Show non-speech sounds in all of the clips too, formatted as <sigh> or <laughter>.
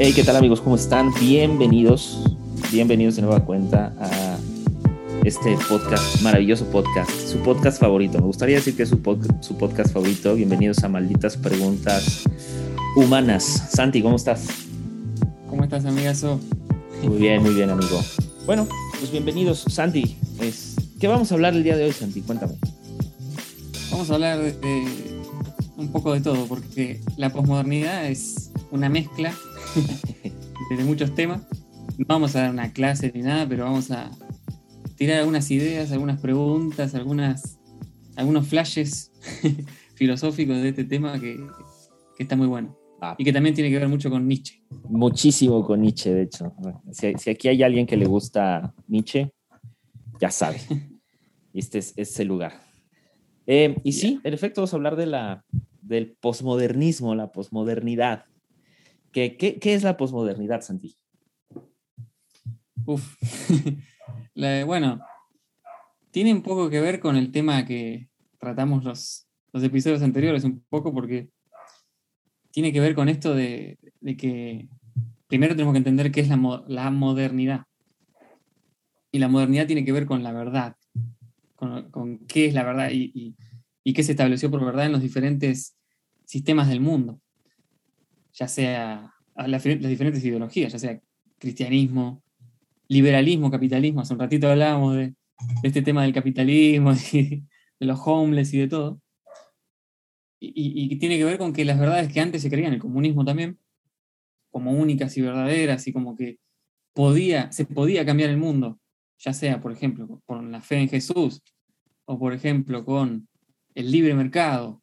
Hey, ¿qué tal amigos? ¿Cómo están? Bienvenidos, bienvenidos de nueva cuenta a este podcast, maravilloso podcast, su podcast favorito. Me gustaría decir que es su, su podcast favorito. Bienvenidos a Malditas Preguntas Humanas. Santi, ¿cómo estás? ¿Cómo estás, amigazo? Muy bien, muy bien, amigo. Bueno, pues bienvenidos. Santi, ¿qué vamos a hablar el día de hoy, Santi? Cuéntame. Vamos a hablar de, un poco de todo, porque la posmodernidad es una mezcla <laughs> de muchos temas. No vamos a dar una clase ni nada, pero vamos a tirar algunas ideas, algunas preguntas, algunas, algunos flashes <laughs> filosóficos de este tema que, está muy bueno. Ah. Y que también tiene que ver mucho con Nietzsche. Muchísimo con Nietzsche, de hecho. Si, aquí hay alguien que le gusta Nietzsche, ya sabe. <laughs> Este es, el lugar. Eh, y sí, en efecto, vamos a hablar de la, del posmodernismo, la posmodernidad. ¿Qué, es la posmodernidad, Santi? Uf. <laughs> bueno, tiene un poco que ver con el tema que tratamos los, los episodios anteriores, un poco porque tiene que ver con esto de, que primero tenemos que entender qué es la, la, modernidad. Y la modernidad tiene que ver con la verdad, con, qué es la verdad y, y, qué se estableció por verdad en los diferentes sistemas del mundo, ya sea las diferentes ideologías, ya sea cristianismo, liberalismo, capitalismo. Hace un ratito hablábamos de, este tema del capitalismo, <laughs> de, los homeless y de todo. Y, tiene que ver con que las verdades que antes se creían, el comunismo también, como únicas y verdaderas, y como que podía, se podía cambiar el mundo, ya sea, por ejemplo, con la fe en Jesús, o por ejemplo, con el libre mercado.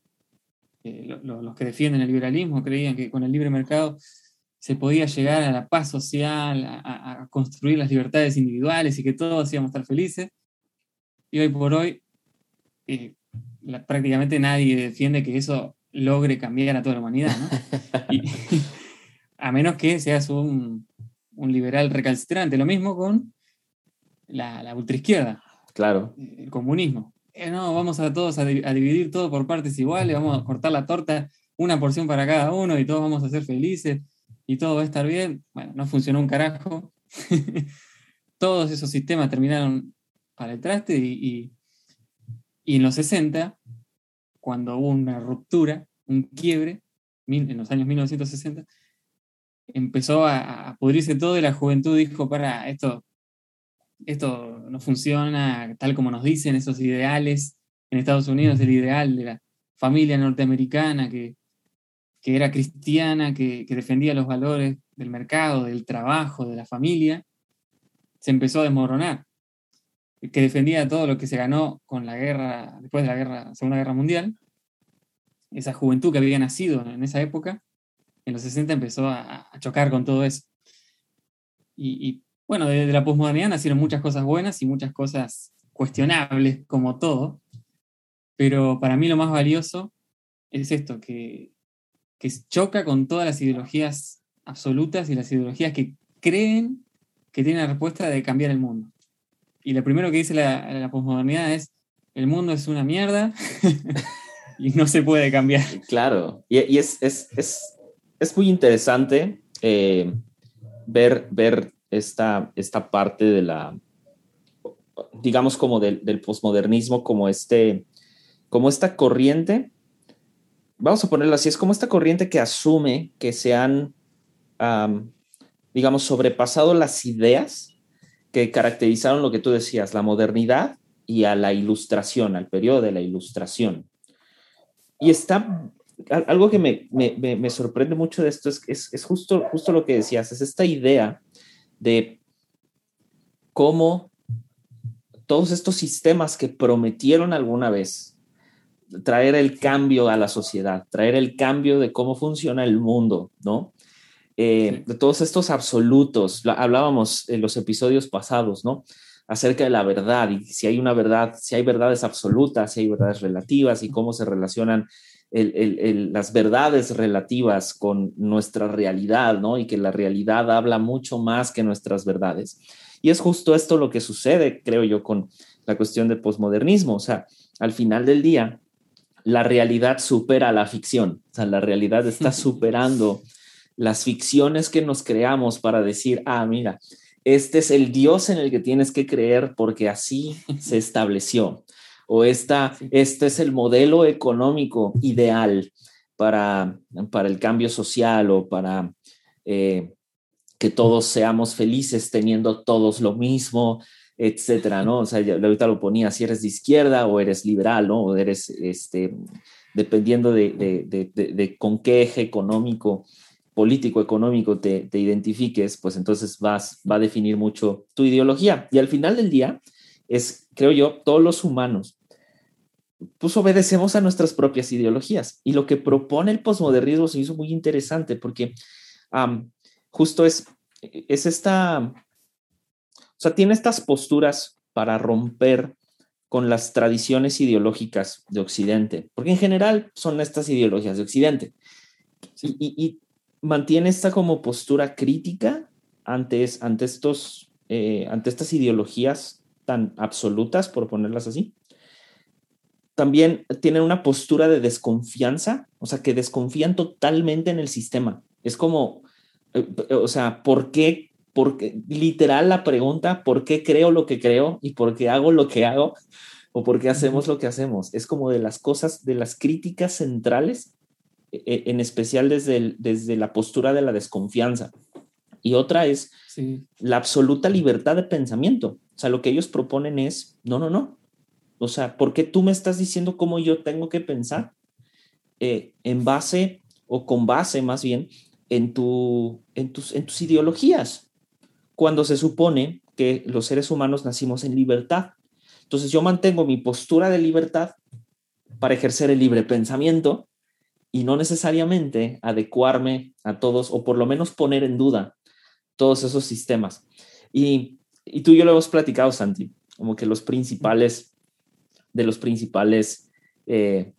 Los que defienden el liberalismo creían que con el libre mercado se podía llegar a la paz social, a, construir las libertades individuales y que todos íbamos a estar felices. Y hoy por hoy, eh, prácticamente nadie defiende que eso logre cambiar a toda la humanidad, <laughs> <laughs> a menos que seas un, liberal recalcitrante. Lo mismo con la, la ultraizquierda. Claro. El comunismo. Eh, no, vamos a todos a, dividir todo por partes iguales, vamos a cortar la torta, una porción para cada uno y todos vamos a ser felices y todo va a estar bien. Bueno, no funcionó un carajo. <laughs> Todos esos sistemas terminaron para el traste y, y, en los 60, cuando hubo una ruptura, un quiebre, en los años 1960, empezó a, pudrirse todo y la juventud dijo, para, esto, esto no funciona tal como nos dicen esos ideales. En Estados Unidos el ideal de la familia norteamericana que que era cristiana, que, defendía los valores del mercado, del trabajo, de la familia, se empezó a desmoronar, que defendía todo lo que se ganó con la guerra, después de la guerra, Segunda Guerra Mundial, esa juventud que había nacido en esa época, en los 60 empezó a, chocar con todo eso. Y, bueno, desde la posmodernidad nacieron muchas cosas buenas y muchas cosas cuestionables, como todo, pero para mí lo más valioso es esto, que que choca con todas las ideologías absolutas y las ideologías que creen que tienen la respuesta de cambiar el mundo. Y lo primero que dice la, la posmodernidad es, el mundo es una mierda <laughs> y no se puede cambiar. <laughs> Claro, y, es, muy interesante eh, ver, ver esta, esta parte de la, digamos como del, del posmodernismo, como, este, como esta corriente vamos a ponerlo así, es como esta corriente que asume que se han, digamos, sobrepasado las ideas que caracterizaron lo que tú decías, la modernidad y a la ilustración, al periodo de la ilustración. Y está, algo que me, sorprende mucho de esto es, es, es, justo, justo lo que decías, es esta idea de cómo todos estos sistemas que prometieron alguna vez traer el cambio a la sociedad, traer el cambio de cómo funciona el mundo, ¿no? Eh, de todos estos absolutos, hablábamos en los episodios pasados, ¿no? Acerca de la verdad y si hay una verdad, si hay verdades absolutas, si hay verdades relativas y cómo se relacionan las verdades relativas con nuestra realidad, ¿no? Y que la realidad habla mucho más que nuestras verdades. Y es justo esto lo que sucede, creo yo, con la cuestión del posmodernismo. O sea, al final del día, la realidad supera la ficción, o sea, la realidad está <laughs> superando las ficciones que nos creamos para decir, ah, mira, este es el Dios en el que tienes que creer porque así se estableció. O esta, este es el modelo económico ideal para, para el cambio social o para eh, que todos seamos felices teniendo todos lo mismo, etcétera, ¿no? O sea, ahorita lo ponía, si eres de izquierda o eres liberal, ¿no? O eres, este, dependiendo de, con qué eje económico, político, económico te, identifiques, pues entonces vas, va a definir mucho tu ideología. Y al final del día, es, creo yo, todos los humanos, pues obedecemos a nuestras propias ideologías. Y lo que propone el posmodernismo se hizo muy interesante porque justo es, es esta, o sea, tiene estas posturas para romper con las tradiciones ideológicas de Occidente, porque en general son estas ideologías de Occidente. Y, mantiene esta como postura crítica ante, ante, estos, eh, ante estas ideologías tan absolutas, por ponerlas así. También tienen una postura de desconfianza, o sea, que desconfían totalmente en el sistema. Es como, eh, o sea, ¿por qué? Porque literal la pregunta, ¿por qué creo lo que creo y por qué hago lo que hago? ¿O por qué hacemos lo que hacemos? Es como de las cosas, de las críticas centrales, e, e, en especial desde, desde la postura de la desconfianza. Y otra es la absoluta libertad de pensamiento. O sea, lo que ellos proponen es, no, no, no. O sea, ¿por qué tú me estás diciendo cómo yo tengo que pensar? Eh, en base o con base más bien en, tu, en, tus, en tus ideologías, cuando se supone que los seres humanos nacimos en libertad. Entonces yo mantengo mi postura de libertad para ejercer el libre pensamiento y no necesariamente adecuarme a todos o por lo menos poner en duda todos esos sistemas. Y, y tú y yo lo hemos platicado, Santi, como que los principales, de los principales eh,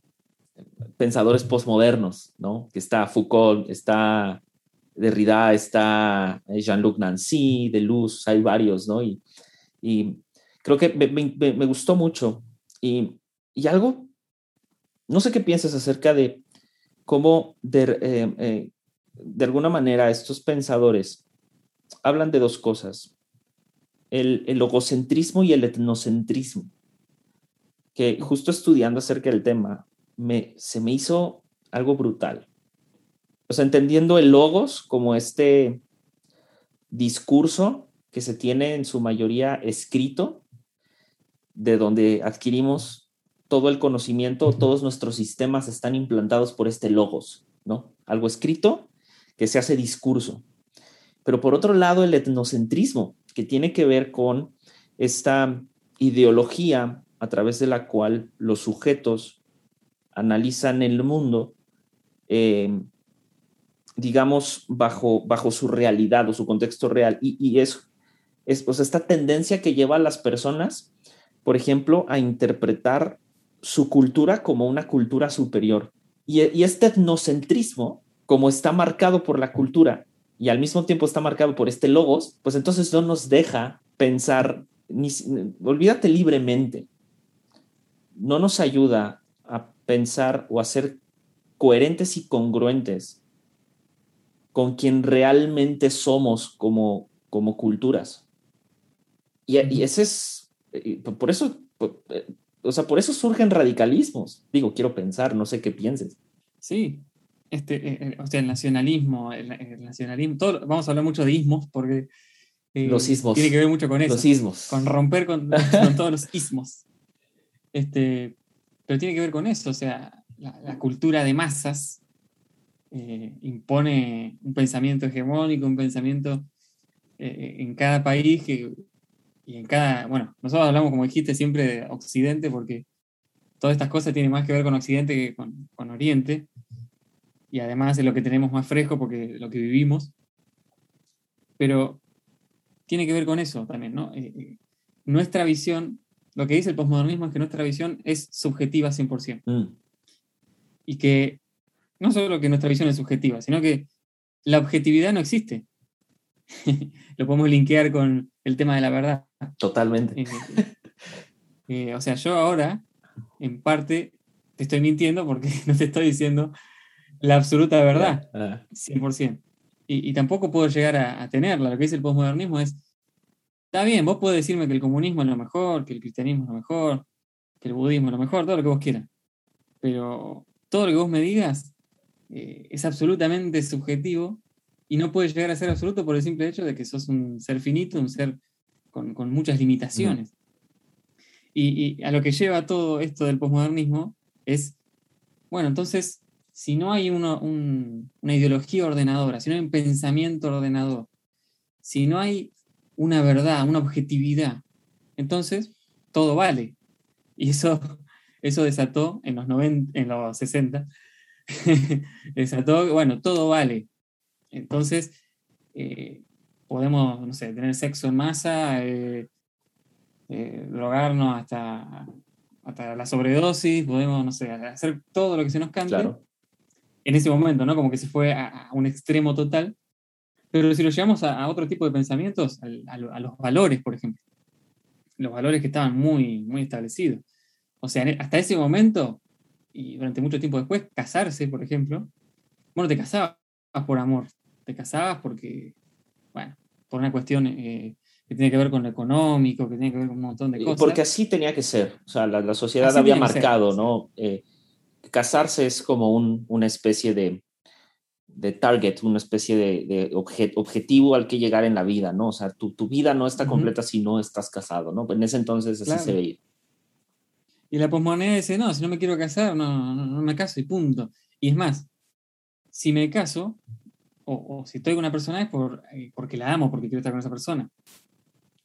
pensadores postmodernos, ¿no? Que está Foucault, está Derrida, está eh, Jean-Luc Nancy, Deleuze, hay varios, ¿no? Y, y creo que me, gustó mucho. Y, y, algo, no sé qué piensas acerca de cómo de, eh, de alguna manera estos pensadores hablan de dos cosas, el, el logocentrismo y el etnocentrismo, que justo estudiando acerca del tema, me, se me hizo algo brutal. O sea, entendiendo el logos como este discurso que se tiene en su mayoría escrito, de donde adquirimos todo el conocimiento, todos nuestros sistemas están implantados por este logos, ¿no? Algo escrito que se hace discurso. Pero por otro lado, el etnocentrismo, que tiene que ver con esta ideología a través de la cual los sujetos analizan el mundo, eh, digamos, bajo, bajo su realidad o su contexto real. Y, es, es pues, esta tendencia que lleva a las personas, por ejemplo, a interpretar su cultura como una cultura superior. Y, y este etnocentrismo, como está marcado por la cultura y al mismo tiempo está marcado por este logos, pues entonces no nos deja pensar, ni, olvídate libremente, no nos ayuda a pensar o a ser coherentes y congruentes con quien realmente somos como, como culturas. Y, ese es, por eso, eh, o sea, por eso surgen radicalismos. Digo, quiero pensar, no sé qué pienses. Sí, este, eh, eh, o sea, el nacionalismo, el, nacionalismo, todo, vamos a hablar mucho de ismos porque los ismos. tiene que ver mucho con eso. Los ismos. Con romper con, con todos los ismos. Este, pero tiene que ver con eso, o sea, la, cultura de masas eh, impone un pensamiento hegemónico, un pensamiento eh, en cada país que, y en cada, bueno, nosotros hablamos, como dijiste, siempre de Occidente porque todas estas cosas tienen más que ver con Occidente que con, con Oriente, y además es lo que tenemos más fresco porque lo que vivimos, pero tiene que ver con eso también, ¿no? Eh, nuestra visión lo que dice el posmodernismo es que nuestra visión es subjetiva 100%. Mm. Y que no solo que nuestra visión es subjetiva, sino que la objetividad no existe. <laughs> Lo podemos linkear con el tema de la verdad. Totalmente. Eh, eh, o sea, yo ahora, en parte, te estoy mintiendo porque <laughs> no te estoy diciendo la absoluta verdad, 100%. Ah. y, tampoco puedo llegar a, tenerla. Lo que dice el posmodernismo es, está bien, vos podés decirme que el comunismo es lo mejor, que el cristianismo es lo mejor, que el budismo es lo mejor, todo lo que vos quieras. Pero todo lo que vos me digas eh, es absolutamente subjetivo y no puede llegar a ser absoluto por el simple hecho de que sos un ser finito, un ser con, muchas limitaciones. Y, a lo que lleva todo esto del posmodernismo es, bueno, entonces, si no hay una ideología ordenadora, si no hay un pensamiento ordenador, si no hay una verdad, una objetividad, entonces todo vale. Y eso, eso desató en los, 90, en los 60, <laughs> desató, bueno, todo vale. Entonces, eh, podemos, no sé, tener sexo en masa, eh, eh, drogarnos hasta, hasta la sobredosis, podemos, no sé, hacer todo lo que se nos cante. En ese momento, ¿no? Como que se fue a, un extremo total. Pero si lo llevamos a, otro tipo de pensamientos, a, los valores, por ejemplo. Los valores que estaban muy, muy establecidos. O sea, hasta ese momento, y durante mucho tiempo después, casarse, por ejemplo, bueno, te casabas por amor, te casabas porque, bueno, por una cuestión eh, que tiene que ver con lo económico, que tiene que ver con un montón de cosas. Porque así tenía que ser, o sea, la, sociedad había marcado, ¿no? Eh, casarse es como un, una especie de, de target, una especie de, objetivo al que llegar en la vida, ¿no? O sea, tu, tu vida no está completa si no estás casado, ¿no? En ese entonces así se veía. Y la posmoneda dice, no, si no me quiero casar, no, no, me caso y punto. Y es más, si me caso, o, si estoy con una persona es por, eh, porque la amo, porque quiero estar con esa persona.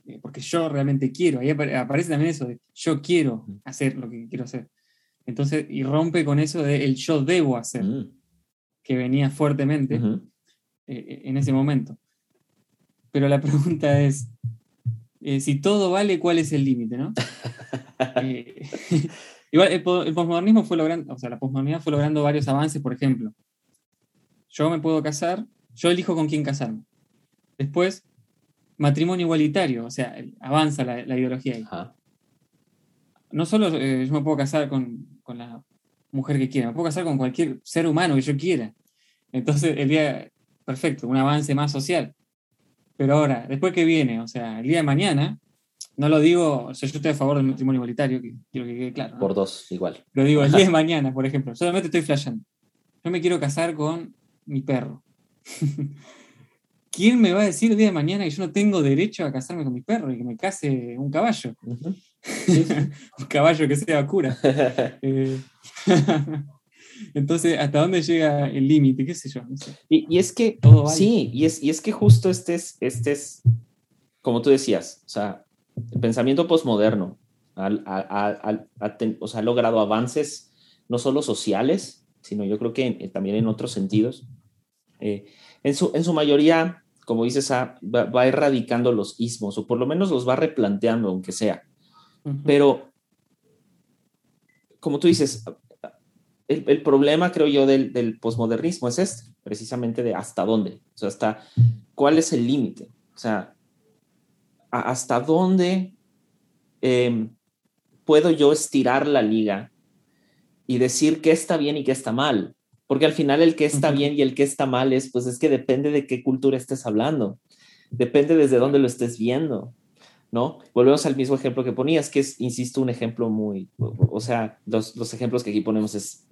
Eh, porque yo realmente quiero. Ahí aparece también eso de yo quiero hacer lo que quiero hacer. Entonces, y rompe con eso de el yo debo hacer, mm. Que venía fuertemente eh, en ese momento. Pero la <laughs> pregunta es, si todo vale, ¿cuál es el límite? ¿no? <laughs> <laughs> igual, el, posmodernismo fue logrando, o sea, la posmodernidad fue logrando varios avances, por ejemplo, yo me puedo casar, yo elijo con quién casarme. Después, matrimonio igualitario, o sea, avanza la, ideología ahí. No solo eh, yo me puedo casar con, la mujer que quiera, me puedo casar con cualquier ser humano que yo quiera. Entonces, el día, perfecto, un avance más social. Pero ahora, después que viene, o sea, el día de mañana, no lo digo, o sea, yo estoy a favor del matrimonio igualitario, quiero que quede claro. Por dos, igual. Lo digo, el día de <laughs> mañana, por ejemplo, solamente estoy flasheando. Yo me quiero casar con mi perro. <laughs> ¿Quién me va a decir el día de mañana que yo no tengo derecho a casarme con mi perro y que me case un caballo? Un caballo que sea cura. <laughs> Eh, <laughs> entonces, ¿hasta dónde llega el límite? ¿Qué sé yo? Y, es que, sí, y es, y es que justo este es, este es, como tú decías, o sea, el pensamiento postmoderno o sea, ha logrado avances no solo sociales, sino yo creo que también en otros sentidos. Eh, en, su, en su mayoría, como dices, ah, va, erradicando los ismos, o por lo menos los va replanteando, aunque sea. Pero, como tú dices, el, problema, creo yo, del, del, posmodernismo es este, precisamente de hasta dónde, o sea, hasta cuál es el límite, o sea, hasta dónde em, puedo yo estirar la liga y decir qué está bien y qué está mal. Porque al final el que está bien y el que está mal es, pues es que depende de qué cultura estés hablando. Depende desde dónde lo estés viendo, ¿no? Volvemos al mismo ejemplo que ponías, que es, insisto, un ejemplo muy, o sea, los, los ejemplos que aquí ponemos es,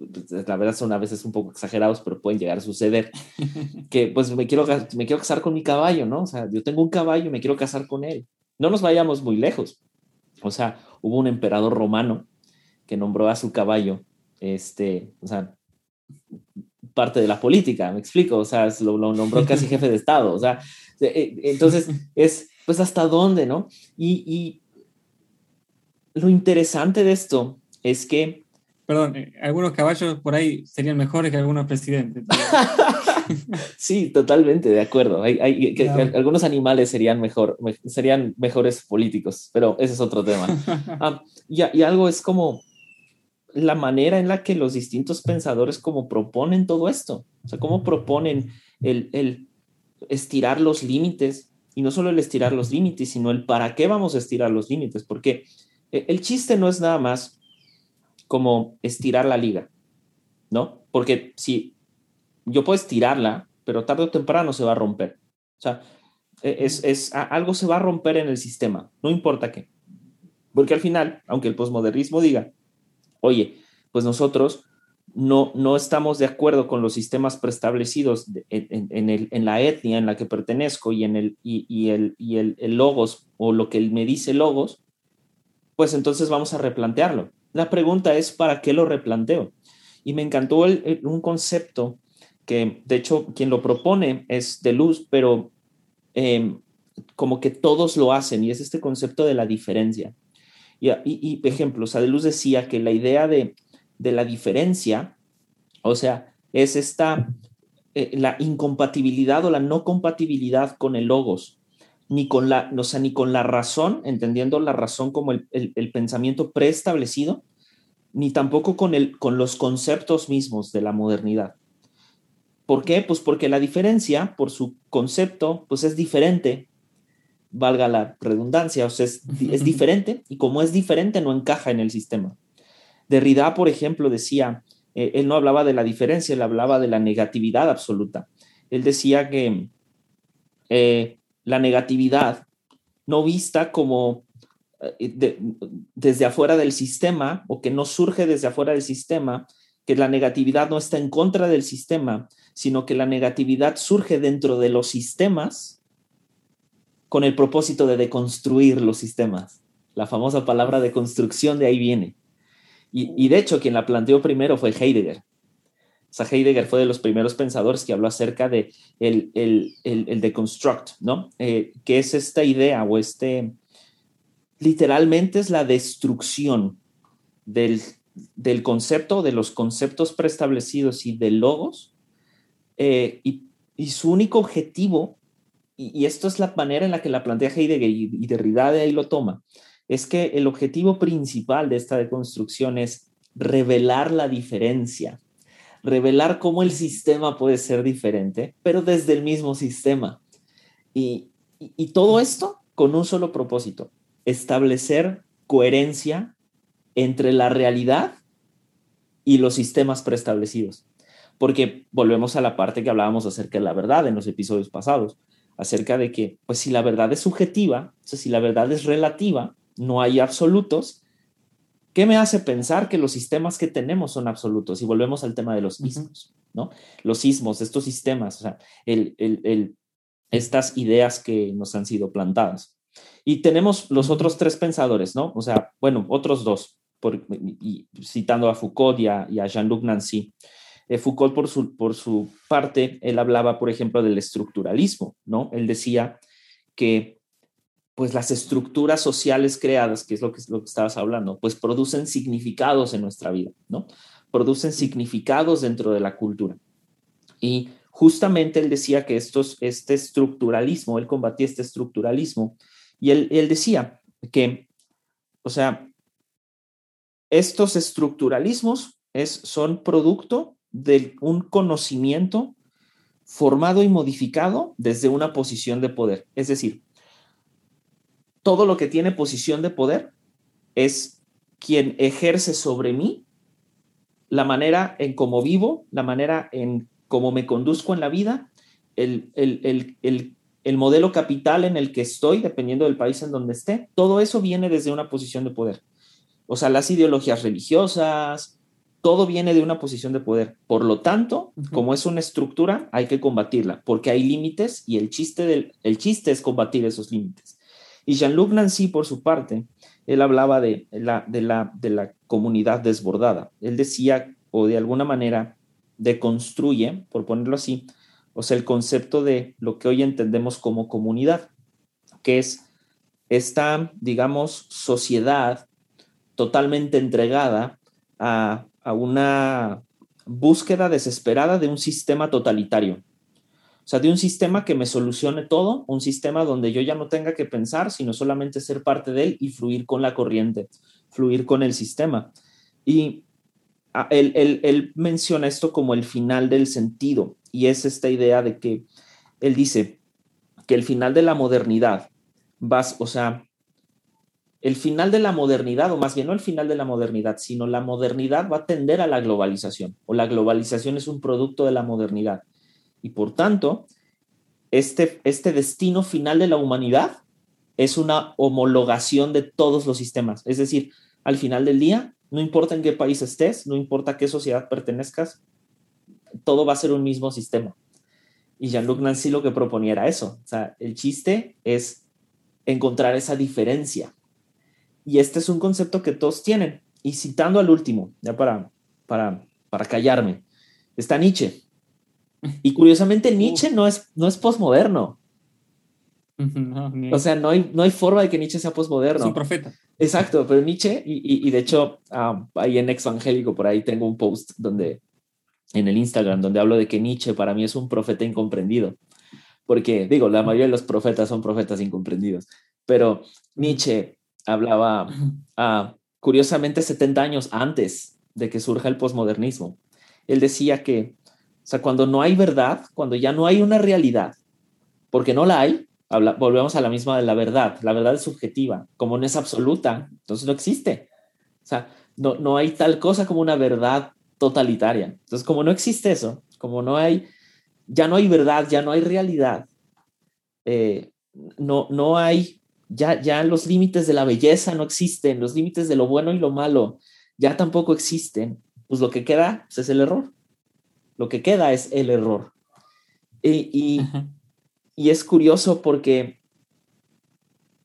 la verdad son a veces un poco exagerados, pero pueden llegar a suceder. <laughs> que pues me quiero, me quiero casar con mi caballo, ¿no? O sea, yo tengo un caballo me quiero casar con él. No nos vayamos muy lejos. O sea, hubo un emperador romano que nombró a su caballo este, o sea, parte de la política, me explico, o sea, lo, nombró casi jefe de Estado, o sea, eh, entonces es, pues, ¿hasta dónde, no? Y, y lo interesante de esto es que... Perdón, eh, algunos caballos por ahí serían mejores que algunos presidentes. <laughs> sí, totalmente, de acuerdo. Hay, hay, que, algunos animales serían, mejor, serían mejores políticos, pero ese es otro tema. <laughs> Ah, y, y algo es como la manera en la que los distintos pensadores como proponen todo esto, o sea, cómo proponen el, estirar los límites, y no solo el estirar los límites, sino el para qué vamos a estirar los límites, porque e, el chiste no es nada más como estirar la liga, ¿no? Porque si yo puedo estirarla, pero tarde o temprano se va a romper. O sea, e, es, es, algo se va a romper en el sistema, no importa qué. Porque al final, aunque el posmodernismo diga, oye, pues nosotros no, no estamos de acuerdo con los sistemas preestablecidos en, el, en, la etnia en la que pertenezco y en el, y, el, y el, logos o lo que me dice logos, pues entonces vamos a replantearlo. La pregunta es, ¿para qué lo replanteo? Y me encantó un concepto que, de hecho, quien lo propone es de luz, pero em, como que todos lo hacen, y es este concepto de la diferencia. Y, y, ejemplo, o sea, de luz decía que la idea de de la diferencia, o sea, es esta, eh, la incompatibilidad o la no compatibilidad con el logos, ni con la, o sea, ni con la razón, entendiendo la razón como el, pensamiento preestablecido, ni tampoco con, el, con los conceptos mismos de la modernidad. ¿Por qué? Pues porque la diferencia, por su concepto, pues es diferente, valga la redundancia, o sea, es, es diferente, y como es diferente, no encaja en el sistema. Derrida, por ejemplo, decía, eh, él no hablaba de la diferencia, él hablaba de la negatividad absoluta. Él decía que eh, la negatividad no vista como eh, desde afuera del sistema o que no surge desde afuera del sistema, que la negatividad no está en contra del sistema, sino que la negatividad surge dentro de los sistemas con el propósito de deconstruir los sistemas. La famosa palabra de construcción de ahí viene. Y, de hecho, quien la planteó primero fue Heidegger. O sea, Heidegger fue de los primeros pensadores que habló acerca de el, el, el, deconstruct, ¿no? Eh, que es esta idea o este, literalmente es la destrucción del, del concepto, de los conceptos preestablecidos y de logos, eh, y, y, su único objetivo, y, y, esto es la manera en la que la plantea Heidegger y, y Derrida de ahí lo toma, es que el objetivo principal de esta deconstrucción es revelar la diferencia, revelar cómo el sistema puede ser diferente, pero desde el mismo sistema. Y, todo esto con un solo propósito, establecer coherencia entre la realidad y los sistemas preestablecidos. Porque volvemos a la parte que hablábamos acerca de la verdad en los episodios pasados, acerca de que, pues si la verdad es subjetiva, o sea, si la verdad es relativa, no hay absolutos, ¿qué me hace pensar que los sistemas que tenemos son absolutos? Y volvemos al tema de los ismos, ¿no? Los ismos, estos sistemas, o sea, estas ideas que nos han sido plantadas. Y tenemos los otros tres pensadores, ¿no? O sea, bueno, otros dos, por, citando a Foucault y a, Jean-Luc Nancy. Eh, Foucault, por su, por su parte, él hablaba, por ejemplo, del estructuralismo, ¿no? Él decía que pues las estructuras sociales creadas, que es lo que, lo que estabas hablando, pues producen significados en nuestra vida, ¿no? Producen significados dentro de la cultura. Y justamente él decía que estos, este estructuralismo, él combatía este estructuralismo, y él, él decía que, o sea, estos estructuralismos es, son producto de un conocimiento formado y modificado desde una posición de poder. Es decir, todo lo que tiene posición de poder es quien ejerce sobre mí la manera en cómo vivo, la manera en cómo me conduzco en la vida, el, el, modelo capital en el que estoy, dependiendo del país en donde esté, todo eso viene desde una posición de poder. O sea, las ideologías religiosas, todo viene de una posición de poder. Por lo tanto, como es una estructura, hay que combatirla, porque hay límites y el chiste, del, el chiste es combatir esos límites. Y Jean-Luc Nancy, por su parte, él hablaba de la, de, la, de la comunidad desbordada. Él decía, o de alguna manera, deconstruye, por ponerlo así, o sea, el concepto de lo que hoy entendemos como comunidad, que es esta, digamos, sociedad totalmente entregada a, a una búsqueda desesperada de un sistema totalitario, sea, de un sistema que me solucione todo, un sistema donde yo ya no tenga que pensar, sino solamente ser parte de él y fluir con la corriente, fluir con el sistema. Y ah, él, menciona esto como el final del sentido, y es esta idea de que él dice que el final de la modernidad, vas, o sea, el final de la modernidad, o más bien no el final de la modernidad, sino la modernidad va a tender a la globalización, o la globalización es un producto de la modernidad. Y por tanto, este, este destino final de la humanidad es una homologación de todos los sistemas. Es decir, al final del día, no importa en qué país estés, no importa a qué sociedad pertenezcas, todo va a ser un mismo sistema. Y Jean-Luc Nancy lo que proponía era eso. O sea, el chiste es encontrar esa diferencia. Y este es un concepto que todos tienen. Y citando al último, ya para, para, para callarme, está Nietzsche. Y curiosamente Nietzsche no es, no es posmoderno. o sea, no hay, no hay forma de que Nietzsche sea posmoderno. Es un profeta. Exacto, pero Nietzsche, y, y, de hecho, ah, ahí en Exvangélico, por ahí tengo un post donde, en el Instagram, donde hablo de que Nietzsche para mí es un profeta incomprendido. Porque, digo, la mayoría de los profetas son profetas incomprendidos, pero Nietzsche hablaba, ah, curiosamente, 70 años antes de que surja el posmodernismo. Él decía que o sea, cuando no hay verdad, cuando ya no hay una realidad, porque no la hay, volvemos a la misma de la verdad. La verdad es subjetiva, como no es absoluta, entonces no existe. O sea, no, no hay tal cosa como una verdad totalitaria. Entonces, como no existe eso, como no hay, ya no hay verdad, ya no hay realidad, eh, no, no hay, ya, ya los límites de la belleza no existen, los límites de lo bueno y lo malo ya tampoco existen, pues lo que queda pues, es el error lo que queda es el error. Y, es curioso porque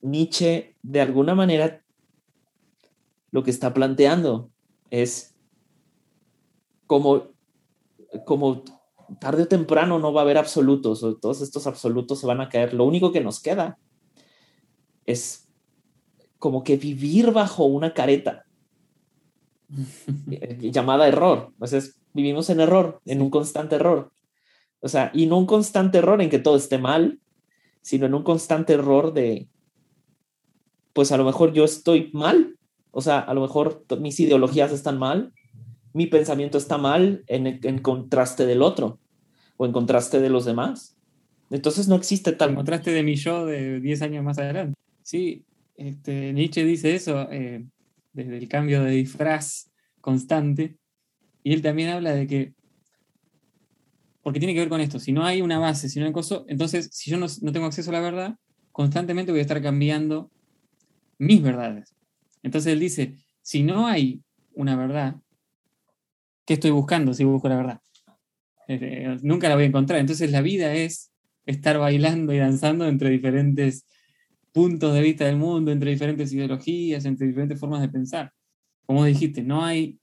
Nietzsche, de alguna manera, lo que está planteando es como, como tarde o temprano no va a haber absolutos, o todos estos absolutos se van a caer. Lo único que nos queda es como que vivir bajo una careta <laughs> llamada error. Entonces, vivimos en error, en un constante error. O sea, y no un constante error en que todo esté mal, sino en un constante error de, pues a lo mejor yo estoy mal, o sea, a lo mejor mis ideologías están mal, mi pensamiento está mal en, en contraste del otro o en contraste de los demás. Entonces no existe tal... En contraste de mi yo de 10 años más adelante. Sí, este, Nietzsche dice eso eh, desde el cambio de disfraz constante y él también habla de que, porque tiene que ver con esto, si no hay una base, si no hay coso, entonces si yo no, tengo acceso a la verdad, constantemente voy a estar cambiando mis verdades. Entonces él dice, si no hay una verdad, ¿qué estoy buscando si busco la verdad? Eh, nunca la voy a encontrar. Entonces la vida es estar bailando y danzando entre diferentes puntos de vista del mundo, entre diferentes ideologías, entre diferentes formas de pensar. Como dijiste, no hay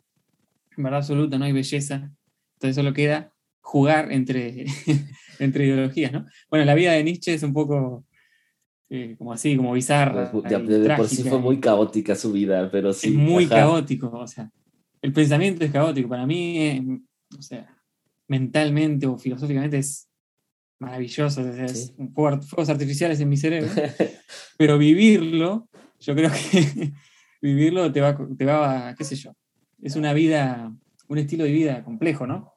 verdad absoluta, no hay belleza. Entonces solo queda jugar entre, <laughs> entre ideologías, ¿no? Bueno, la vida de Nietzsche es un poco eh, como así, como bizarra. Pues, de, por sí fue muy caótica su vida, pero sí. Es muy caótico, o sea, el pensamiento es caótico. Para mí, o sea, mentalmente o filosóficamente es maravilloso, es un fuegos artificiales en mi cerebro, <laughs> pero vivirlo, yo creo que <laughs> vivirlo te va, te va, qué sé yo, es una vida, un estilo de vida complejo, ¿no?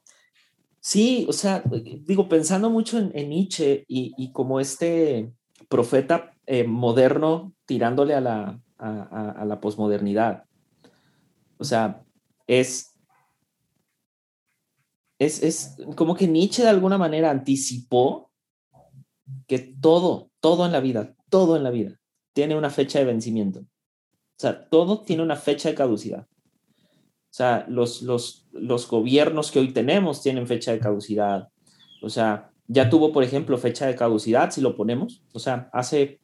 Sí, o sea, digo, pensando mucho en, Nietzsche y, como este profeta eh, moderno tirándole a la, a, la posmodernidad. O sea, es, es, es como que Nietzsche de alguna manera anticipó que todo, todo en la vida, todo en la vida tiene una fecha de vencimiento. O sea, todo tiene una fecha de caducidad. O sea, los, los, los gobiernos que hoy tenemos tienen fecha de caducidad. O sea, ya tuvo, por ejemplo, fecha de caducidad, si lo ponemos. O sea, hace,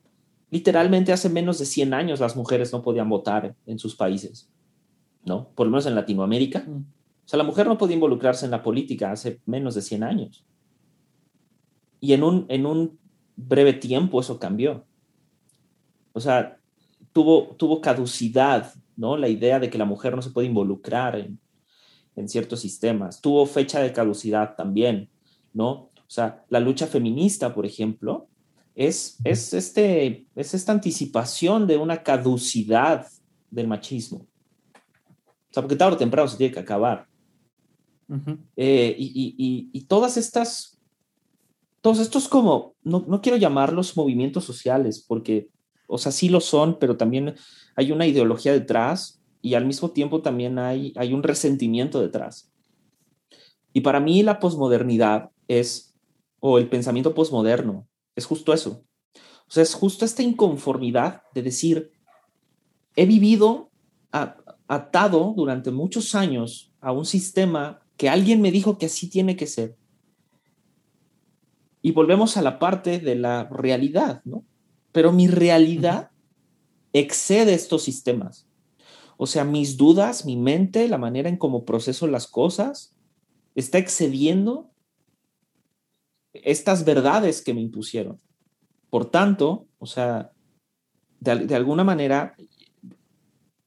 literalmente hace menos de 100 años las mujeres no podían votar en sus países, ¿no? Por lo menos en Latinoamérica. O sea, la mujer no podía involucrarse en la política hace menos de 100 años. Y en un, en un breve tiempo eso cambió. O sea, tuvo, tuvo caducidad ¿no? La idea de que la mujer no se puede involucrar en, ciertos sistemas. Tuvo fecha de caducidad también, ¿no? O sea, la lucha feminista, por ejemplo, es, es, este, es esta anticipación de una caducidad del machismo. O sea, porque tarde o temprano se tiene que acabar. Eh, y, todas estas, todos estos como, no, no, quiero llamarlos movimientos sociales, porque, o sea, sí lo son, pero también hay una ideología detrás y al mismo tiempo también hay, hay un resentimiento detrás. Y para mí la posmodernidad es o el pensamiento posmoderno. Es justo eso. O sea, es justo esta inconformidad de decir, he vivido atado durante muchos años a un sistema que alguien me dijo que así tiene que ser. Y volvemos a la parte de la realidad, ¿no? Pero mi realidad excede estos sistemas. O sea, mis dudas, mi mente, la manera en cómo proceso las cosas, está excediendo estas verdades que me impusieron. Por tanto, o sea, de, alguna manera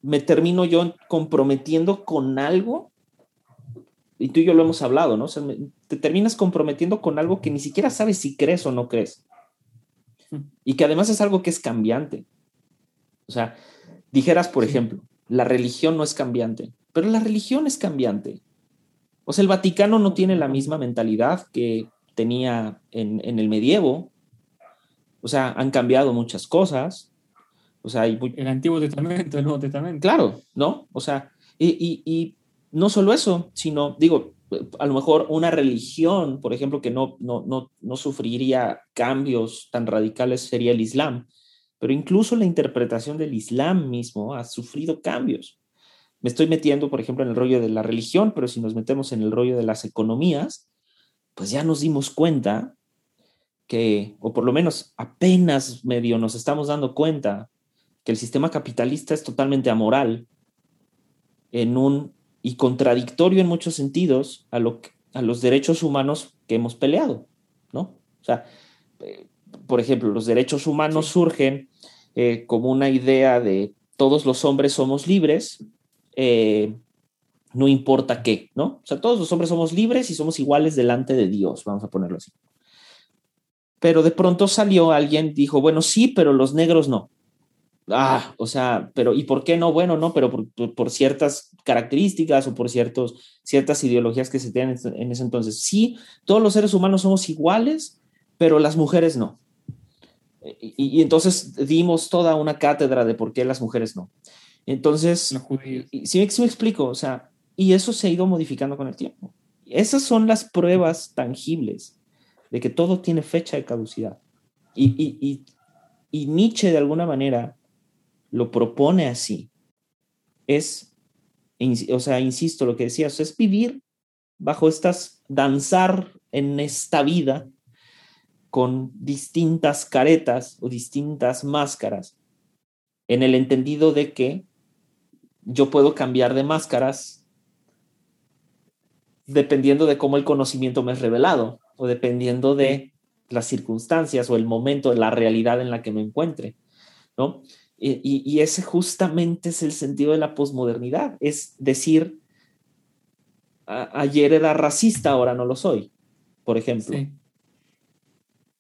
me termino yo comprometiendo con algo, y tú y yo lo hemos hablado, ¿no? O sea, te terminas comprometiendo con algo que ni siquiera sabes si crees o no crees. Y que además es algo que es cambiante. O sea, dijeras, por ejemplo, la religión no es cambiante, pero la religión es cambiante. O sea, el Vaticano no tiene la misma mentalidad que tenía en, el medievo. O sea, han cambiado muchas cosas. O sea, el Antiguo Testamento, el Nuevo Testamento. Claro, ¿no? O sea, y, y, no solo eso, sino, digo, a lo mejor una religión, por ejemplo, que no, no, no, no sufriría cambios tan radicales sería el Islam, pero incluso la interpretación del Islam mismo ha sufrido cambios. Me estoy metiendo, por ejemplo, en el rollo de la religión, pero si nos metemos en el rollo de las economías, pues ya nos dimos cuenta que, o por lo menos apenas medio nos estamos dando cuenta que el sistema capitalista es totalmente amoral en un, y contradictorio en muchos sentidos a, lo, a los derechos humanos que hemos peleado, ¿no? O sea, eh, por ejemplo, los derechos humanos surgen eh, como una idea de todos los hombres somos libres, eh, no importa qué, ¿no? O sea, todos los hombres somos libres y somos iguales delante de Dios, vamos a ponerlo así. Pero de pronto salió alguien, dijo, bueno, sí, pero los negros no. Ah, o sea, pero ¿y por qué no? Bueno, no, pero por, ciertas características o por ciertos, ciertas ideologías que se tienen en ese entonces. Sí, todos los seres humanos somos iguales, pero las mujeres no. Y, y entonces dimos toda una cátedra de por qué las mujeres no. Entonces, sí, me explico, o sea, y eso se ha ido modificando con el tiempo. Esas son las pruebas tangibles de que todo tiene fecha de caducidad. Y, Nietzsche de alguna manera lo propone así. Es, o sea, insisto, lo que decías, es vivir bajo estas, danzar en esta vida con distintas caretas o distintas máscaras, en el entendido de que yo puedo cambiar de máscaras dependiendo de cómo el conocimiento me es revelado o dependiendo de las circunstancias o el momento, la realidad en la que me encuentre, ¿no? Y, ese justamente es el sentido de la posmodernidad, es decir, ayer era racista, ahora no lo soy, por ejemplo.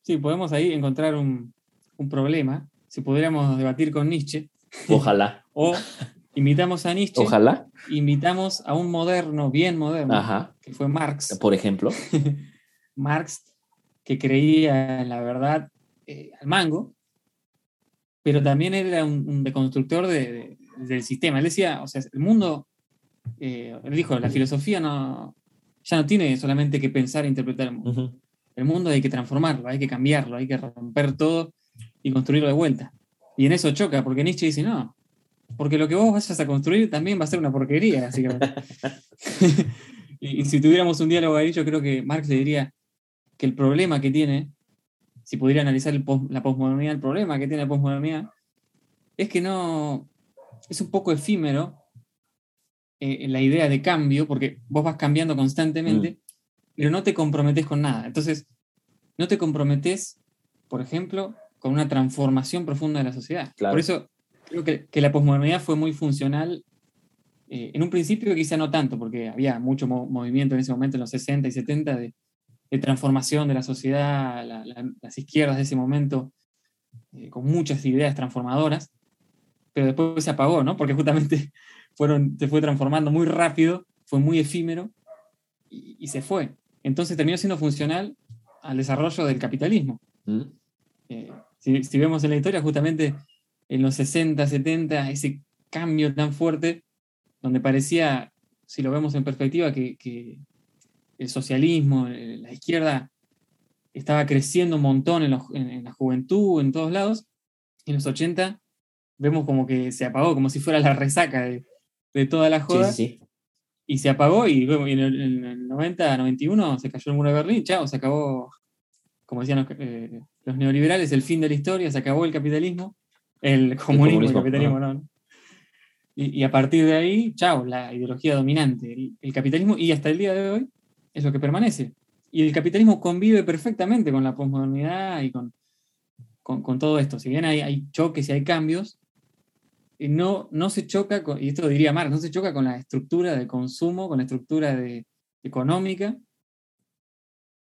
Sí, podemos ahí encontrar un, un problema, si pudiéramos debatir con Nietzsche. Ojalá. <laughs> o Invitamos a Nietzsche. Ojalá. Invitamos a un moderno, bien moderno, que fue Marx. Por ejemplo. <laughs> Marx, que creía en la verdad eh, al mango, pero también era un, deconstructor de, del sistema. Él decía, o sea, el mundo, eh, él dijo, la filosofía no, ya no tiene solamente que pensar e interpretar el mundo. El mundo hay que transformarlo, hay que cambiarlo, hay que romper todo y construirlo de vuelta. Y en eso choca, porque Nietzsche dice, no, porque lo que vos vayas a construir también va a ser una porquería, básicamente. <laughs> <laughs> y, si tuviéramos un diálogo ahí, yo creo que Marx le diría que el problema que tiene, si pudiera analizar la posmodernidad, el problema que tiene la posmodernidad, es que no. es un poco efímero eh, la idea de cambio, porque vos vas cambiando constantemente, mm. pero no te comprometes con nada. Entonces, no te comprometes, por ejemplo, con una transformación profunda de la sociedad. Por eso creo que, la posmodernidad fue muy funcional. Eh, en un principio quizá no tanto, porque había mucho movimiento en ese momento, en los 60 y 70, de, transformación de la sociedad, las izquierdas de ese momento, eh, con muchas ideas transformadoras, pero después se apagó, ¿no? Porque justamente <laughs> fueron, se fue transformando muy rápido, fue muy efímero y, se fue. Entonces terminó siendo funcional al desarrollo del capitalismo. Mm. Eh, si, si, vemos en la historia, justamente en los 60, 70, ese cambio tan fuerte, donde parecía, si lo vemos en perspectiva, que, el socialismo, eh, la izquierda, estaba creciendo un montón en, la juventud, en todos lados. en los 80 vemos como que se apagó, como si fuera la resaca de, toda la joda. Y se apagó y, en, el, 90, 91 se cayó el muro de Berlín, chao, se acabó, como decían los, eh, neoliberales, el fin de la historia, se acabó el capitalismo, el comunismo, el, capitalismo, no. Y, a partir de ahí, chao, la ideología dominante, el, capitalismo, y hasta el día de hoy es lo que permanece. Y el capitalismo convive perfectamente con la posmodernidad y con, con, todo esto. Si bien hay, hay choques y hay cambios, no, no se choca, con, y esto diría Marx, no se choca con la estructura de consumo, con la estructura económica,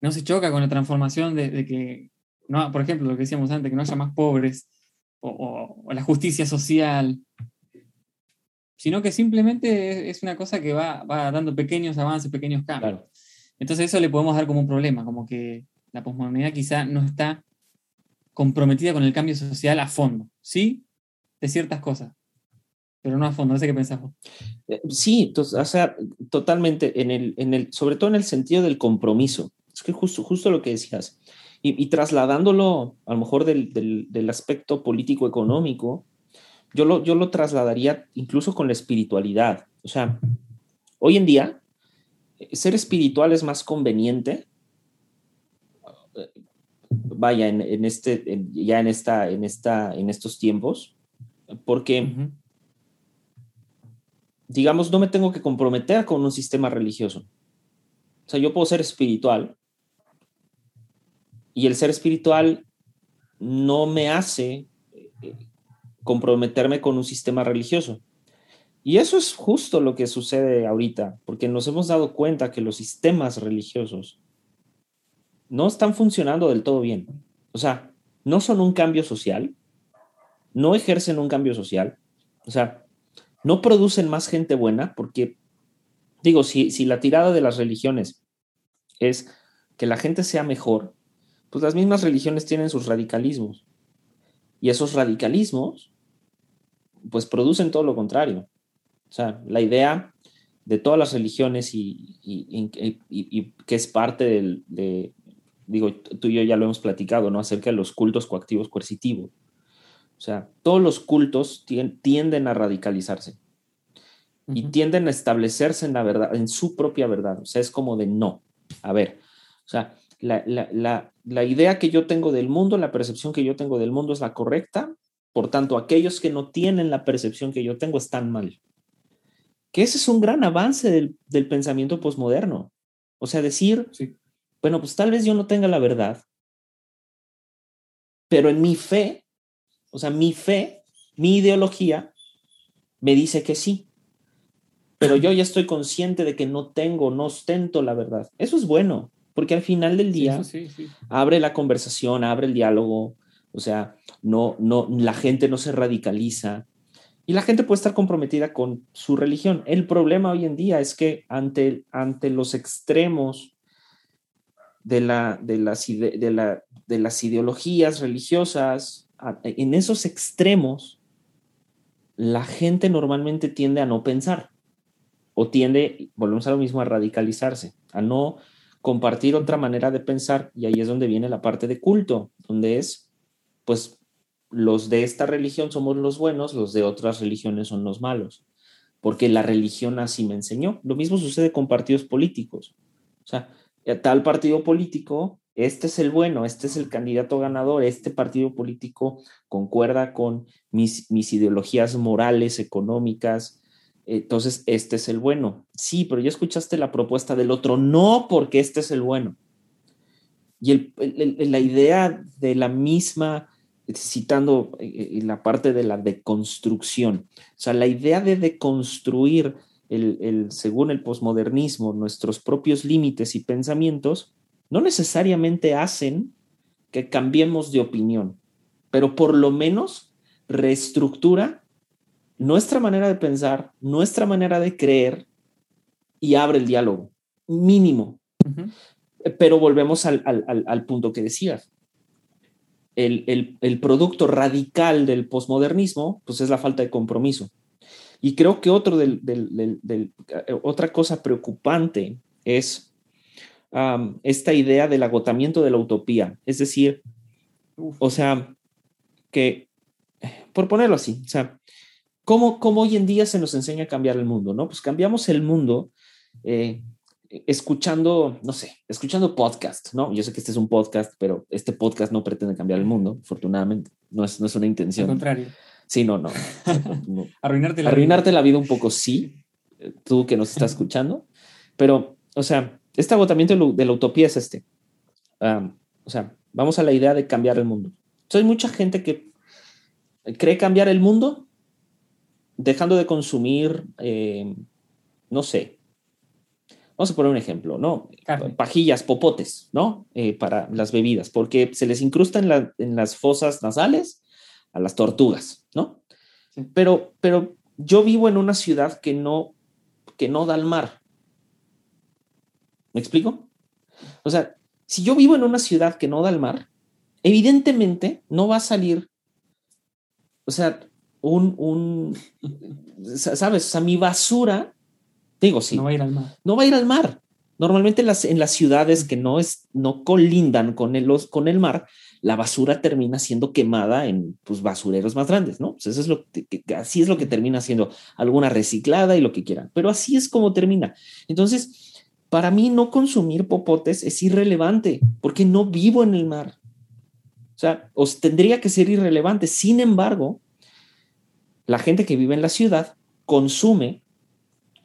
no se choca con la transformación de, que, no, por ejemplo, lo que decíamos antes, que no haya más pobres, o, la justicia social, sino que simplemente es, una cosa que va, dando pequeños avances, pequeños cambios. Entonces eso le podemos dar como un problema, como que la posmodernidad quizá no está comprometida con el cambio social a fondo, ¿sí? De ciertas cosas, pero no a fondo, no sé qué pensás eh, Sí, o sea, totalmente, en el, en el, sobre todo en el sentido del compromiso. Es que justo, justo lo que decías. Y, trasladándolo a lo mejor del, del, aspecto político-económico, yo lo, yo lo trasladaría incluso con la espiritualidad. O sea, hoy en día, ser espiritual es más conveniente, eh, vaya, en, en este, ya en, esta, en, esta, en estos tiempos, porque digamos, no me tengo que comprometer con un sistema religioso. O sea, yo puedo ser espiritual y el ser espiritual no me hace eh, comprometerme con un sistema religioso. Y eso es justo lo que sucede ahorita, porque nos hemos dado cuenta que los sistemas religiosos no están funcionando del todo bien. O sea, no son un cambio social, no ejercen un cambio social. O sea, no producen más gente buena porque, digo, si, si la tirada de las religiones es que la gente sea mejor, pues las mismas religiones tienen sus radicalismos. Y esos radicalismos, pues producen todo lo contrario. O sea, la idea de todas las religiones y, que es parte del, de, digo, tú y yo ya lo hemos platicado, ¿no? Acerca de los cultos coactivos coercitivos. O sea, todos los cultos tienden a radicalizarse y tienden a establecerse en la verdad, en su propia verdad. O sea, es como de no. A ver, o sea, la, idea que yo tengo del mundo, la percepción que yo tengo del mundo es la correcta. Por tanto, aquellos que no tienen la percepción que yo tengo están mal. Que ese es un gran avance del, pensamiento posmoderno. O sea, decir, bueno, pues tal vez yo no tenga la verdad, pero en mi fe o sea, mi fe, mi ideología me dice que sí, pero yo ya estoy consciente de que no tengo, no ostento la verdad. Eso es bueno, porque al final del día abre la conversación, abre el diálogo, o sea, no, no, la gente no se radicaliza y la gente puede estar comprometida con su religión. El problema hoy en día es que ante, ante los extremos de, la, de, las, de, la, de las ideologías religiosas, en esos extremos, la gente normalmente tiende a no pensar o tiende, volvemos a lo mismo, a radicalizarse, a no compartir otra manera de pensar y ahí es donde viene la parte de culto, donde es, pues, los de esta religión somos los buenos, los de otras religiones son los malos, porque la religión así me enseñó. Lo mismo sucede con partidos políticos. O sea, tal partido político este es el bueno, este es el candidato ganador, este partido político concuerda con mis, mis ideologías morales, económicas, entonces este es el bueno. Sí, pero ya escuchaste la propuesta del otro, no porque este es el bueno. Y la idea de la misma, citando eh, eh, la parte de la deconstrucción, o sea, la idea de deconstruir, el, según el posmodernismo, nuestros propios límites y pensamientos, no necesariamente hacen que cambiemos de opinión, pero por lo menos reestructura nuestra manera de pensar, nuestra manera de creer y abre el diálogo, mínimo. Pero volvemos al, punto que decías. El, producto radical del posmodernismo pues es la falta de compromiso. Y creo que otro del, otra cosa preocupante es esta idea del agotamiento de la utopía. Es decir, o sea, que, por ponerlo así, o sea, ¿cómo, ¿cómo, hoy en día se nos enseña a cambiar el mundo? ¿no? Pues cambiamos el mundo eh, escuchando, no sé, escuchando podcast, ¿no? Yo sé que este es un podcast, pero este podcast no pretende cambiar el mundo, afortunadamente. No es, no es una intención. Al contrario. Sí, no, no. <laughs> Arruinarte la Arruinarte la vida un poco, sí, tú que nos estás escuchando, pero, o sea, este agotamiento de la utopía es este. o sea, vamos a la idea de cambiar el mundo. hay mucha gente que cree cambiar el mundo dejando de consumir, eh, no sé, Vamos a poner un ejemplo, ¿no? Pajillas, popotes, ¿no? Eh, para las bebidas, porque se les incrusta en, las fosas nasales a las tortugas, ¿no? Pero, pero yo vivo en una ciudad que no, que no da al mar. ¿Me explico? O sea, si yo vivo en una ciudad que no da al mar, evidentemente no va a salir, o sea, un, un <laughs> ¿sabes? O sea, mi basura Digo, sí. No va a ir al mar. No va a ir al mar. Normalmente las, en las ciudades que no, es, no colindan con el, con el mar, la basura termina siendo quemada en pues, basureros más grandes, ¿no? Pues eso es lo que, así es lo que termina siendo alguna reciclada y lo que quieran, pero así es como termina. Entonces, para mí no consumir popotes es irrelevante porque no vivo en el mar. O sea, os tendría que ser irrelevante. Sin embargo, la gente que vive en la ciudad consume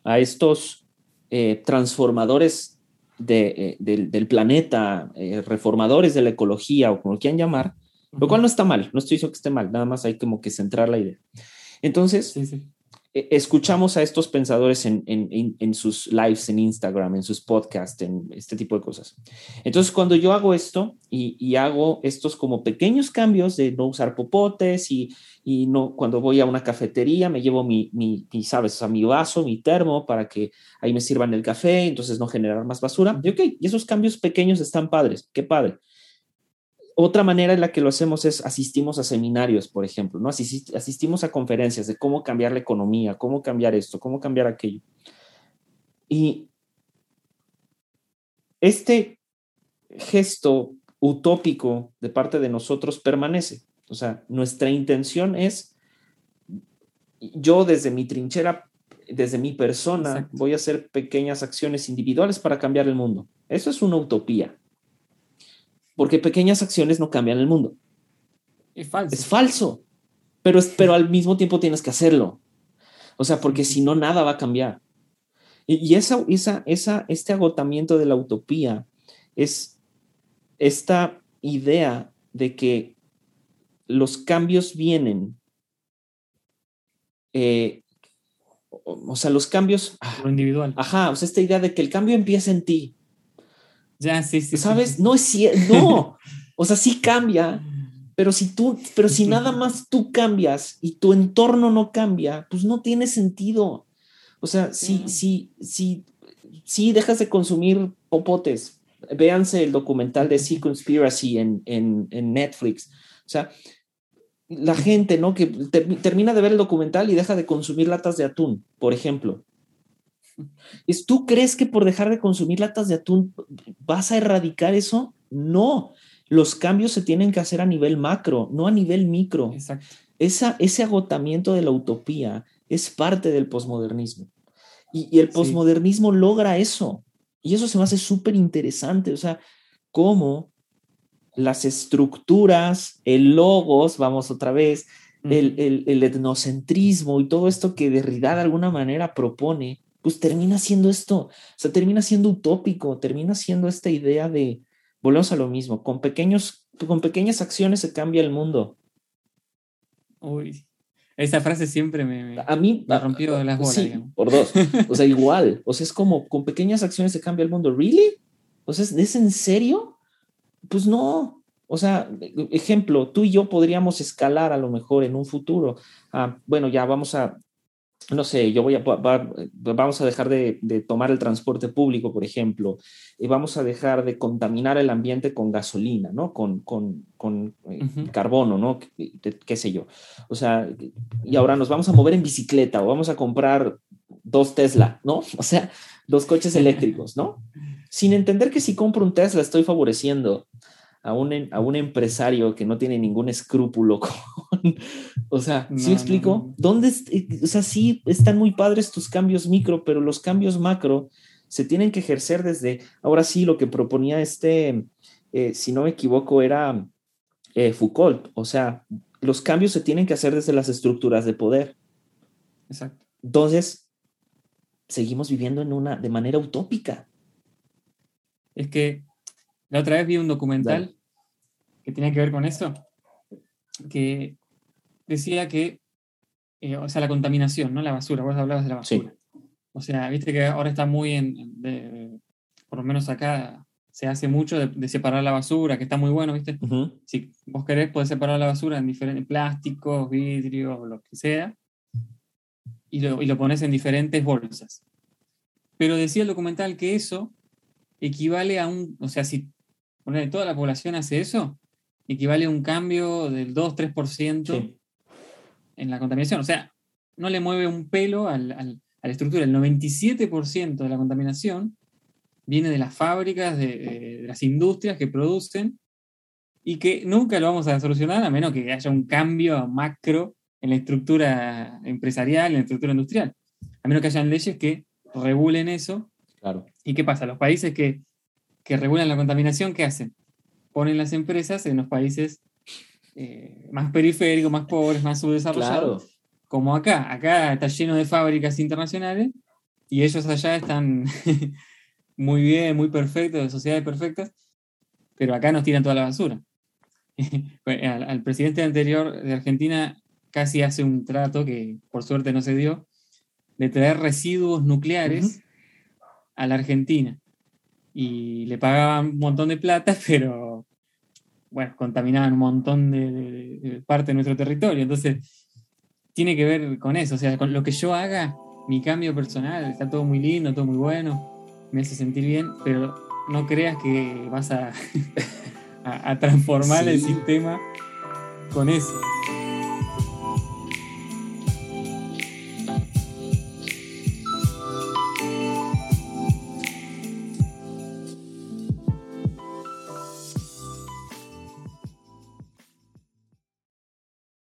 a estos eh, transformadores de, eh, del, planeta, eh, reformadores de la ecología o como lo quieran llamar, lo cual no está mal, no estoy diciendo que esté mal, nada más hay como que centrar la idea. Entonces, escuchamos a estos pensadores en, en, en, sus lives en Instagram, en sus podcasts, en este tipo de cosas. Entonces, cuando yo hago esto y, hago estos como pequeños cambios de no usar popotes y, y no, cuando voy a una cafetería me llevo mi, mi, sabes, a mi vaso, mi termo para que ahí me sirvan el café, entonces no generar más basura. Y ok, y esos cambios pequeños están padres, qué padre. Otra manera en la que lo hacemos es asistimos a seminarios, por ejemplo, ¿no? asistimos a conferencias de cómo cambiar la economía, cómo cambiar esto, cómo cambiar aquello. Y este gesto utópico de parte de nosotros permanece. O sea, nuestra intención es, yo desde mi trinchera, desde mi persona, voy a hacer pequeñas acciones individuales para cambiar el mundo. Eso es una utopía. Porque pequeñas acciones no cambian el mundo. Es falso. Es falso. Pero, pero al mismo tiempo tienes que hacerlo. O sea, porque si no, nada va a cambiar. Y, esa, esa, esa, este agotamiento de la utopía es esta idea de que los cambios vienen. Eh, o, sea, los cambios. Ah, Lo individual. Ajá, o sea, esta idea de que el cambio empieza en ti. Ya, sí, sí. ¿Sabes? No es cierto. No. o sea, sí cambia, pero si tú, pero si nada más tú cambias y tu entorno no cambia, pues no tiene sentido. O sea, si, si, si, si dejas de consumir popotes, véanse el documental de Sea Conspiracy en, en, en Netflix. O sea, la gente, ¿no? Que termina de ver el documental y deja de consumir latas de atún, por ejemplo. ¿Es, ¿Tú crees que por dejar de consumir latas de atún vas a erradicar eso? No, los cambios se tienen que hacer a nivel macro, no a nivel micro. Exacto. Esa, ese agotamiento de la utopía es parte del posmodernismo. Y, el posmodernismo logra eso. Y eso se me hace súper interesante. O sea, cómo las estructuras, el logos, vamos otra vez, el, etnocentrismo y todo esto que Derrida de alguna manera propone, pues termina siendo esto, o sea, termina siendo utópico, termina siendo esta idea de, volvemos a lo mismo, con, pequeños, con pequeñas acciones se cambia el mundo. Uy, esa frase siempre me, a mí, me rompió las bolas. Sí, por dos. O sea, <laughs> igual. O sea, es como con pequeñas acciones se cambia el mundo. ¿Really? O sea, ¿es en serio? Pues no, o sea, ejemplo, tú y yo podríamos escalar a lo mejor en un futuro. Ah, bueno, ya vamos a, no sé, yo voy a, vamos a dejar de, tomar el transporte público, por ejemplo, y vamos a dejar de contaminar el ambiente con gasolina, ¿no? Con, con, con eh, carbono, ¿no? qué sé yo. O sea, y ahora nos vamos a mover en bicicleta o vamos a comprar dos Tesla, ¿no? <laughs> O sea, dos coches eléctricos, ¿no? Sin entender que si compro un Tesla estoy favoreciendo a un, a un empresario que no tiene ningún escrúpulo <laughs> con, o sea, ¿sí explico? ¿Dónde, o sea, sí están muy padres tus cambios micro, pero los cambios macro se tienen que ejercer desde, ahora sí, lo que proponía este, eh, si no me equivoco, era eh, Foucault, o sea, los cambios se tienen que hacer desde las estructuras de poder. Exacto. Entonces, seguimos viviendo en una, de manera utópica. Es que la otra vez vi un documental que tenía que ver con eso, que decía que, eh, o sea, la contaminación, ¿no? La basura, vos hablabas de la basura. O sea, viste que ahora está muy en, por lo menos acá se hace mucho de, separar la basura, que está muy bueno, ¿viste? Si vos querés, podés separar la basura en diferentes plásticos, vidrios, lo que sea, y lo, y lo pones en diferentes bolsas. Pero decía el documental que eso equivale a un, o sea, si toda la población hace eso, equivale a un cambio del 2-3% en la contaminación. O sea, no le mueve un pelo a la estructura. El 97% de la contaminación viene de las fábricas, de, las industrias que producen y que nunca lo vamos a solucionar a menos que haya un cambio macro en la estructura empresarial, en la estructura industrial. A menos que hayan leyes que regulen eso. Claro. ¿Y qué pasa? Los países que, que regulan la contaminación, ¿qué hacen? Ponen las empresas en los países eh, más periféricos, más pobres, más subdesarrollados. Como acá. Acá está lleno de fábricas internacionales y ellos allá están <laughs> muy bien, muy perfectos, de sociedades perfectas, pero acá nos tiran toda la basura. <laughs> al, presidente anterior de Argentina casi hace un trato que por suerte no se dio, de traer residuos nucleares a la Argentina. Y le pagaban un montón de plata, <laughs> pero bueno, contaminaban un montón de, parte de nuestro territorio. Entonces, tiene que ver con eso. O sea, con lo que yo haga, mi cambio personal, está todo muy lindo, todo muy bueno, me hace sentir bien, pero no creas que vas a, <laughs> a, transformar el sistema con eso.